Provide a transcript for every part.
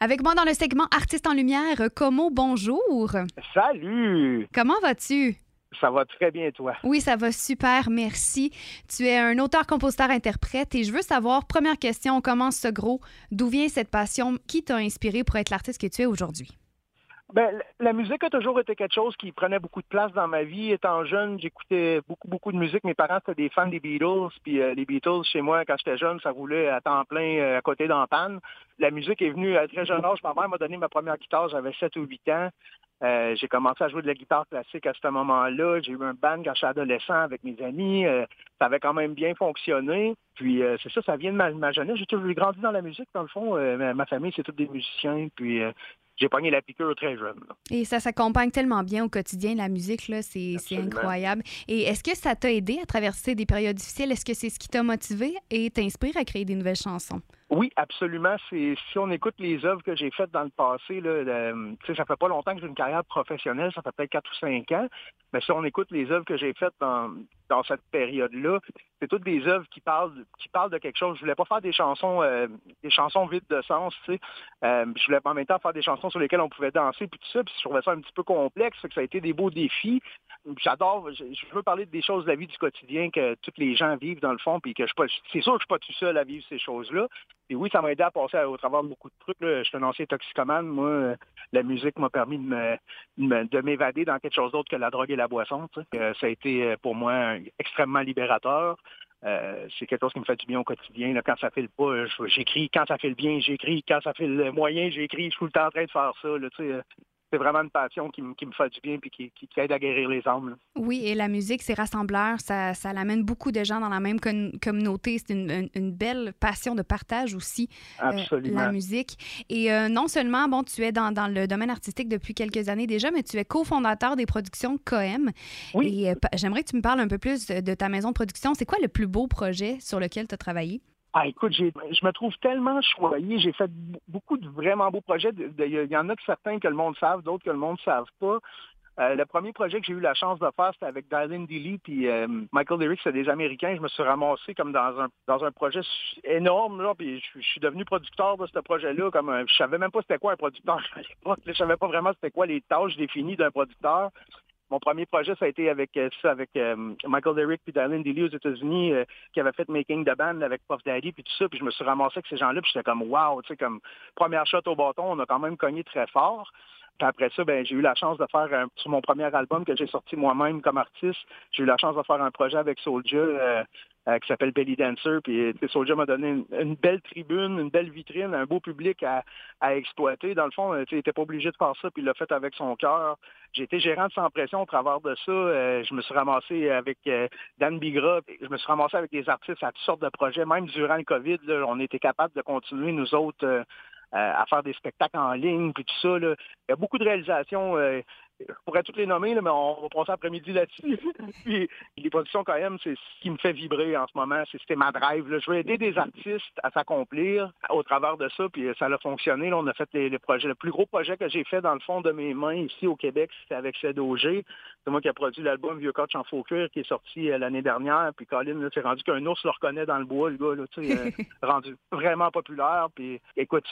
Avec moi dans le segment Artistes en lumière, Como, bonjour. Salut! Comment vas-tu? Ça va très bien, toi. Oui, ça va super, merci. Tu es un auteur, compositeur, interprète et je veux savoir, première question, on commence ce gros. D'où vient cette passion? Qui t'a inspiré pour être l'artiste que tu es aujourd'hui? Ben, la musique a toujours été quelque chose qui prenait beaucoup de place dans ma vie. Étant jeune, j'écoutais beaucoup, beaucoup de musique. Mes parents étaient des fans des Beatles. Puis euh, les Beatles, chez moi, quand j'étais jeune, ça roulait à temps plein euh, à côté d'Antan. La musique est venue à très jeune âge. Ma mère m'a donné ma première guitare, j'avais 7 ou 8 ans. Euh, j'ai commencé à jouer de la guitare classique à ce moment-là. J'ai eu un band quand j'étais adolescent avec mes amis. ça avait quand même bien fonctionné. Puis c'est ça, ça vient de ma, jeunesse. J'ai grandi dans la musique, dans le fond. Ma, ma, famille, c'est tous des musiciens. Puis j'ai pogné la piqûre très jeune. Et ça s'accompagne tellement bien au quotidien, la musique, là, c'est, incroyable. Et est-ce que ça t'a aidé à traverser des périodes difficiles? Est-ce que c'est ce qui t'a motivé et t'inspire à créer des nouvelles chansons? Oui, absolument. Si on écoute les œuvres que j'ai faites dans le passé, là, le, ça fait pas longtemps que j'ai une carrière professionnelle, ça fait peut-être quatre ou cinq ans. Mais si on écoute les œuvres que j'ai faites dans, dans cette période-là, c'est toutes des œuvres qui parlent qui parlent de quelque chose. Je voulais pas faire des chansons euh, des chansons vides de sens, tu sais. Euh, je voulais en même temps faire des chansons sur lesquelles on pouvait danser puis tout ça. Puis je trouvais ça un petit peu complexe, que ça a été des beaux défis. J'adore, je, veux parler des choses de la vie du quotidien que tous les gens vivent dans le fond, puis que je suis c'est sûr que je suis pas tout seul à vivre ces choses-là. Et oui, ça m'a aidé à passer au travers de beaucoup de trucs. Je suis un ancien toxicomane. Moi, euh, la musique m'a permis de m'évader dans quelque chose d'autre que la drogue et la boisson. Euh, ça a été euh, pour moi extrêmement libérateur. c'est quelque chose qui me fait du bien au quotidien. Quand ça fait le pas, j'écris. Quand ça fait le bien, j'écris. Quand ça fait le moyen, j'écris. Je suis tout le temps en train de faire ça. C'est vraiment une passion qui, me fait du bien et qui, aide à guérir les âmes. Oui, et la musique, c'est rassembleur. Ça, ça l'amène beaucoup de gens dans la même communauté. C'est une, belle passion de partage aussi, euh, la musique. Et euh, non seulement, bon, tu es dans, le domaine artistique depuis quelques années déjà, mais tu es cofondateur des productions Coem. Oui. Et euh, j'aimerais que tu me parles un peu plus de ta maison de production. C'est quoi le plus beau projet sur lequel tu as travaillé? Ah, écoute, je me trouve tellement choyé. J'ai fait beaucoup de vraiment beaux projets. Il y en a de certains que le monde savent, d'autres que le monde ne savent pas. Euh, le premier projet que j'ai eu la chance de faire, c'était avec Dylan Dilly puis euh, Michael Derrick, c'est des Américains. Je me suis ramassé comme dans un dans un projet énorme là, puis je, suis devenu producteur de ce projet-là. Comme un, je savais même pas c'était quoi un producteur à l'époque. Je savais pas vraiment c'était quoi les tâches définies d'un producteur mon premier projet, ça a été avec euh, ça, avec euh, Michael Derrick puis Dylan Dilly aux États-Unis, euh, qui avait fait Making the Band avec Puff Daddy puis tout ça. Puis je me suis ramassé avec ces gens-là, puis j'étais comme wow, tu sais, comme première shot au bâton, on a quand même cogné très fort. Puis après ça, ben, j'ai eu la chance de faire sur mon premier album que j'ai sorti moi-même comme artiste, j'ai eu la chance de faire un projet avec Soulja euh, qui s'appelle Belly Dancer. Puis Soldier m'a donné une, belle tribune, une belle vitrine, un beau public à, exploiter. Dans le fond, il n'était pas obligé de faire ça, puis il l'a fait avec son cœur. J'ai été gérant de sans pression au travers de ça. Euh, je me suis ramassé avec euh, Dan Bigra. Je me suis ramassé avec des artistes à toutes sortes de projets. Même durant le COVID, on était capable de continuer, nous autres, à faire des spectacles en ligne, puis tout ça. Il y a beaucoup de réalisations je pourrais toutes les nommer, mais on va passer après-midi là-dessus. puis les productions quand même, c'est ce qui me fait vibrer en ce moment. C'était ma drive. Je veux aider des artistes à s'accomplir au travers de ça, puis ça a fonctionné. on a fait les, projets. Le plus gros projet que j'ai fait dans le fond de mes mains ici au Québec, c'était avec CEDOG. C'est moi qui ai produit l'album Vieux Coach en faux cuir qui est sorti euh, l'année dernière. Puis Colin, c'est rendu qu'un ours le reconnaît dans le bois, le gars, là, euh, rendu vraiment populaire. Puis écoute,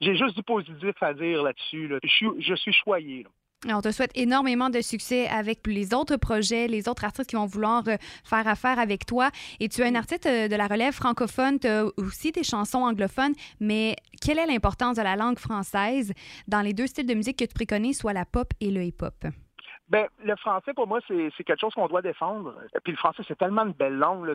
j'ai juste du positif à dire là-dessus. Je, suis, je suis choyé. On te souhaite énormément de succès avec les autres projets, les autres artistes qui vont vouloir euh, faire affaire avec toi. Et tu es un artiste euh, de la relève francophone, tu as aussi des chansons anglophones, mais quelle est l'importance de la langue française dans les deux styles de musique que tu préconises, soit la pop et le hip-hop? Ben, le français, pour moi, c'est quelque chose qu'on doit défendre. Puis le français, c'est tellement une belle langue. Là,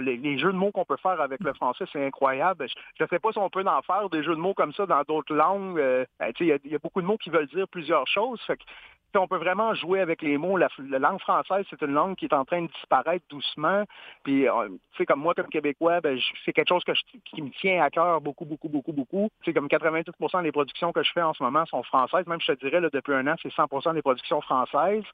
les, jeux de mots qu'on peut faire avec le français, c'est incroyable. Je ne sais pas si on peut en faire des jeux de mots comme ça dans d'autres langues. Euh, ben, il y, a beaucoup de mots qui veulent dire plusieurs choses. Fait on peut vraiment jouer avec les mots. La, langue française, c'est une langue qui est en train de disparaître doucement. Puis, euh, tu sais, comme moi, comme Québécois, ben, c'est quelque chose que qui me tient à cœur beaucoup, beaucoup, beaucoup, beaucoup. C'est comme 88% des productions que je fais en ce moment sont françaises. Même, je te dirais, là, depuis un an, c'est 100% des productions françaises.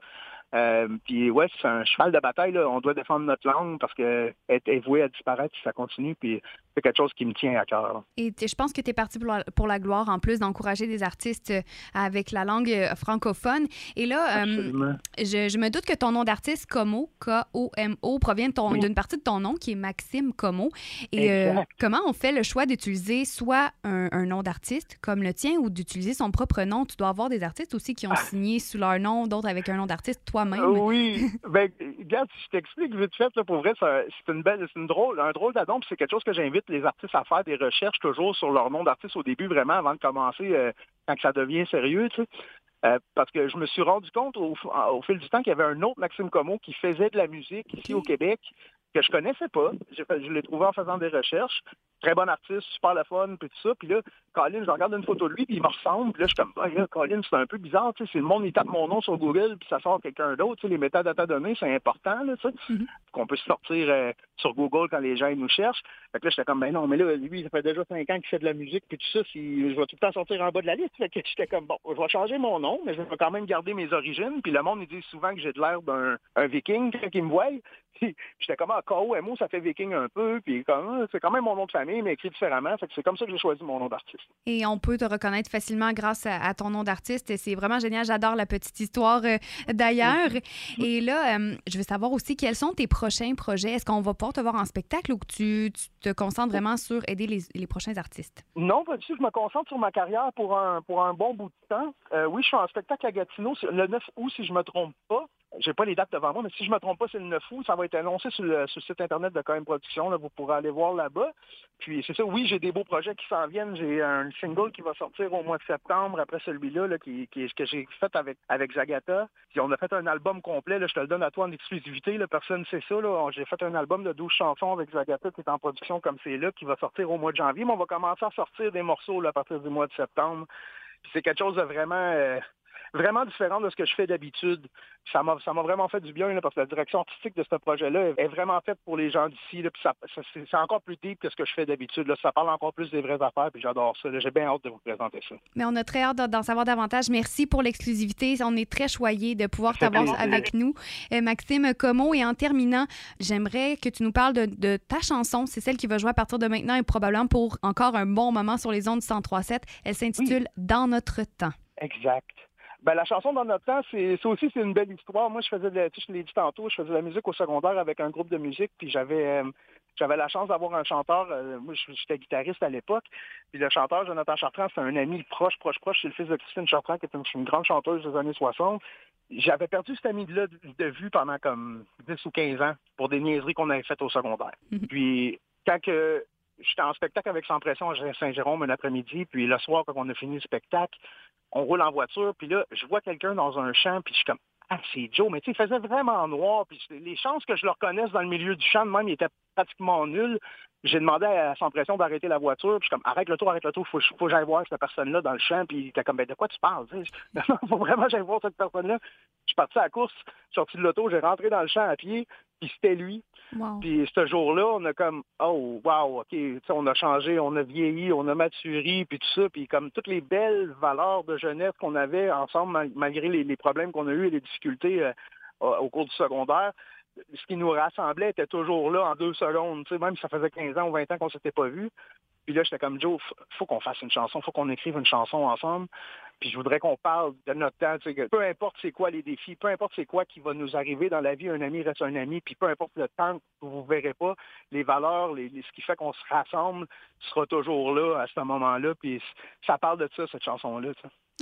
Euh, puis ouais, c'est un cheval de bataille. Là. On doit défendre notre langue parce qu'elle est vouée à disparaître si ça continue. Puis c'est quelque chose qui me tient à cœur. Et je pense que tu es parti pour la, gloire, en plus d'encourager des artistes euh, avec la langue euh, francophone. Et là, je, me doute que ton nom d'artiste, Como, K-O-M-O, provient d'une partie de ton nom qui est Maxime Como. Et comment on fait le choix d'utiliser soit un, nom d'artiste comme le tien ou d'utiliser son propre nom? Tu dois avoir des artistes aussi qui ont ah. signé sous leur nom, d'autres avec un nom d'artiste même euh, Oui. ben, regarde, si je t'explique vite fait, pour vrai, c'est une belle, c'est une drôle, un drôle d'adon, c'est quelque chose que j'invite les artistes à faire des recherches toujours sur leur nom d'artiste au début, vraiment, avant de commencer, euh, quand ça devient sérieux, tu sais. Euh, parce que je me suis rendu compte au, fil du temps qu'il y avait un autre Maxime Como qui faisait de la musique ici au Québec, que je connaissais pas. Je l'ai trouvé en faisant des recherches. Très bon artiste, super le fun, puis tout ça. Puis là, Colin, je regarde une photo de lui, puis il me ressemble. Puis là, je suis comme, ah, là, Colin, c'est un peu bizarre. Tu sais, c'est le monde, il tape mon nom sur Google, puis ça sort quelqu'un d'autre. Tu sais, les métadata données, c'est important, là, tu sais, mm-hmm. qu'on peut sortir euh, sur Google quand les gens nous cherchent. Fait que là, j'étais comme, ben non, mais là, lui, ça fait déjà cinq ans qu'il fait de la musique, puis tout ça, si, je vais tout le temps sortir en bas de la liste. Fait que j'étais comme, bon, je vais changer mon nom, mais je vais quand même garder mes origines. Puis le monde, il dit souvent que j'ai de l'air d'un viking quand me voit. J'étais comme, ah, KOMO, ça fait viking un peu, puis c'est quand même mon nom de famille, mais écrit différemment. c'est comme ça que j'ai choisi mon nom d'artiste. Et on peut te reconnaître facilement grâce à, ton nom d'artiste. C'est vraiment génial. J'adore la petite histoire euh, d'ailleurs. Et là, euh, je veux savoir aussi quels sont tes prochains projets? Est-ce qu'on va pouvoir te voir en spectacle ou que tu, te concentres vraiment sur aider les, prochains artistes? Non, pas du tout. Je me concentre sur ma carrière pour un, pour un bon bout de temps. Euh, oui, je suis en spectacle à Gatineau le 9 août, si je me trompe pas j'ai pas les dates devant moi, mais si je me trompe pas, c'est le 9 août. Ça va être annoncé sur le, site internet de KM Production. Là, vous pourrez aller voir là-bas. Puis c'est ça, oui, j'ai des beaux projets qui s'en viennent. J'ai un single qui va sortir au mois de septembre après celui-là, là, qui, qui, que j'ai fait avec, avec Zagata. Puis on a fait un album complet. Là, je te le donne à toi en exclusivité. Là, personne ne sait ça. J'ai fait un album de 12 chansons avec Zagata qui est en production comme c'est là, qui va sortir au mois de janvier. Mais on va commencer à sortir des morceaux là, à partir du mois de septembre. c'est quelque chose de vraiment euh, vraiment différent de ce que je fais d'habitude. Ça m'a, ça m'a vraiment fait du bien parce que la direction artistique de ce projet-là est vraiment faite pour les gens d'ici. c'est, encore plus deep que ce que je fais d'habitude. Ça parle encore plus des vraies affaires, puis j'adore ça. J'ai bien hâte de vous présenter ça. Mais on a très hâte d'en savoir davantage. Merci pour l'exclusivité. On est très choyés de pouvoir t'avoir avec nous. Euh, Maxime Como, et en terminant, j'aimerais que tu nous parles de, ta chanson. C'est celle qui va jouer à partir de maintenant et probablement pour encore un bon moment sur les ondes 103.7. Elle s'intitule Dans notre temps. Exact. Ben, la chanson dans notre temps, c'est aussi c'est une belle histoire. Moi, je faisais, de, je l'ai dit tantôt, je faisais de la musique au secondaire avec un groupe de musique, puis j'avais euh, j'avais la chance d'avoir un chanteur. Euh, moi, j'étais guitariste à l'époque, puis le chanteur Jonathan Chartrand, c'est un ami proche, proche, proche. C'est le fils de Christine Chartrand, qui est une, grande chanteuse des années 60. J'avais perdu cet ami-là de, vue pendant comme 10 ou 15 ans pour des niaiseries qu'on avait faites au secondaire. Mm-hmm. Puis quand que j'étais en spectacle avec Sans Pression à Saint-Jérôme un après-midi, puis le soir, quand on a fini le spectacle, on roule en voiture, puis là, je vois quelqu'un dans un champ, puis je suis comme, ah, c'est Joe, mais tu sais, il faisait vraiment noir, puis les chances que je le reconnaisse dans le milieu du champ, même, il était pratiquement nul. J'ai demandé à Sans Pression d'arrêter la voiture, puis je suis comme, arrête le tour, arrête le tour, faut, faut que j'aille voir cette personne-là dans le champ, puis il était comme, ben, de quoi tu parles, Il faut vraiment que j'aille voir cette personne-là. Je suis parti à la course, sorti de l'auto, j'ai rentré dans le champ à pied, puis c'était lui. Puis ce jour-là, on a comme oh wow, ok, on a changé, on a vieilli, on a maturé, puis tout ça, puis comme toutes les belles valeurs de jeunesse qu'on avait ensemble, malgré les, problèmes qu'on a eus et les difficultés euh, au cours du secondaire, ce qui nous rassemblait était toujours là en deux secondes. même si ça faisait 15 ans ou 20 ans qu'on s'était pas vus. Puis là, j'étais comme Joe, faut qu'on fasse une chanson, faut qu'on écrive une chanson ensemble. Puis je voudrais qu'on parle de notre temps. Peu importe c'est quoi les défis, peu importe c'est quoi qui va nous arriver dans la vie, un ami reste un ami, puis peu importe le temps que vous ne verrez pas, les valeurs, ce qui fait qu'on se rassemble sera toujours là à ce moment-là. Puis ça parle de ça, cette chanson-là.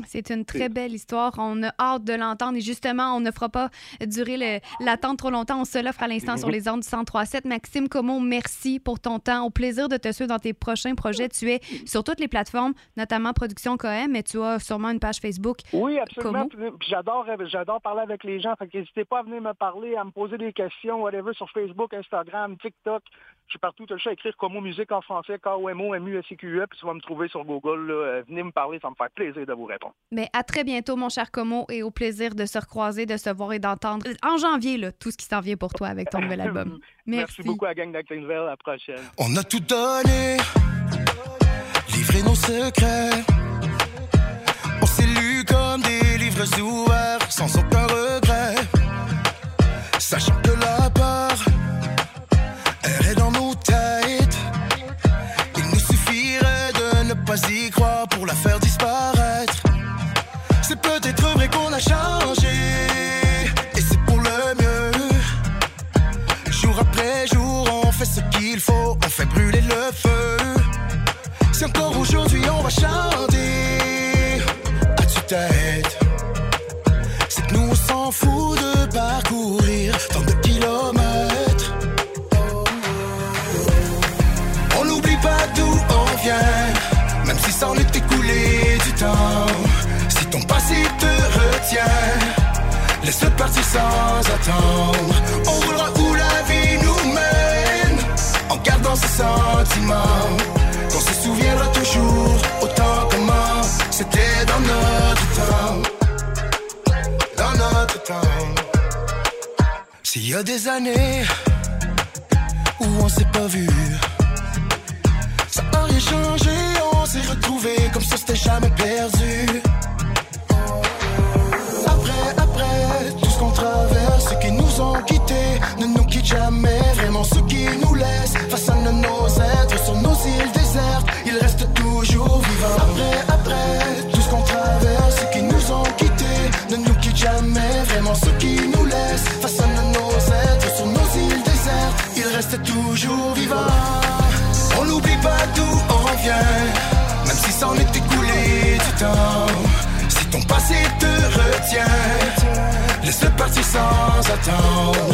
C'est une très belle histoire. On a hâte de l'entendre et justement, on ne fera pas durer l'attente trop longtemps. On se l'offre à l'instant sur les ondes du 103.7. Maxime Como, merci pour ton temps. Au plaisir de te suivre dans tes prochains projets. Tu es sur toutes les plateformes, notamment Production Coem, mais tu as sûrement une page Facebook. Oui, absolument. J'adore, j'adore parler avec les gens. N'hésitez pas à venir me parler, à me poser des questions, whatever, sur Facebook, Instagram, TikTok. Je suis partout, tu as le à écrire Como Musique en français, K-O-M-O, M-U-S-I-Q-E, puis tu vas me trouver sur Google. Là. Venez me parler, ça me fait plaisir de vous répondre. Mais à très bientôt, mon cher Como, et au plaisir de se recroiser, de se voir et d'entendre en janvier là, tout ce qui s'en vient pour toi avec ton nouvel album. Merci. beaucoup à Gang d'Actinville. À la prochaine. On a tout donné, livré nos secrets. On s'est lu comme des livres ouverts, sans aucun regret. Sachant pas y croire pour la faire disparaître. C'est peut-être vrai qu'on a changé, et c'est pour le mieux. Jour après jour, on fait ce qu'il faut, on fait brûler le feu. Si encore aujourd'hui on va chanter à tue-tête, c'est que nous on s'en fout de parcourir laisse-le partir sans attendre. On roulera où la vie nous mène, en gardant ses sentiments. Qu'on se souviendra toujours autant comment c'était dans notre temps. Dans notre temps. S'il y a des années où on s'est pas vu, ça a rien changé, on s'est retrouvés comme ça c'était jamais perdu. Jamais. Vraiment, ceux qui nous face à nos êtres sur nos îles désertes, ils restent toujours vivants. Après, après, tout ce qu'on traverse, ceux qui nous ont quittés, ne nous quittent jamais. Vraiment, ceux qui nous face à nos êtres sur nos îles désertes, ils restent toujours vivants. On n'oublie pas d'où on vient, même si c'en est écoulé du temps. Si ton passé te retient, laisse-le partir sans attendre.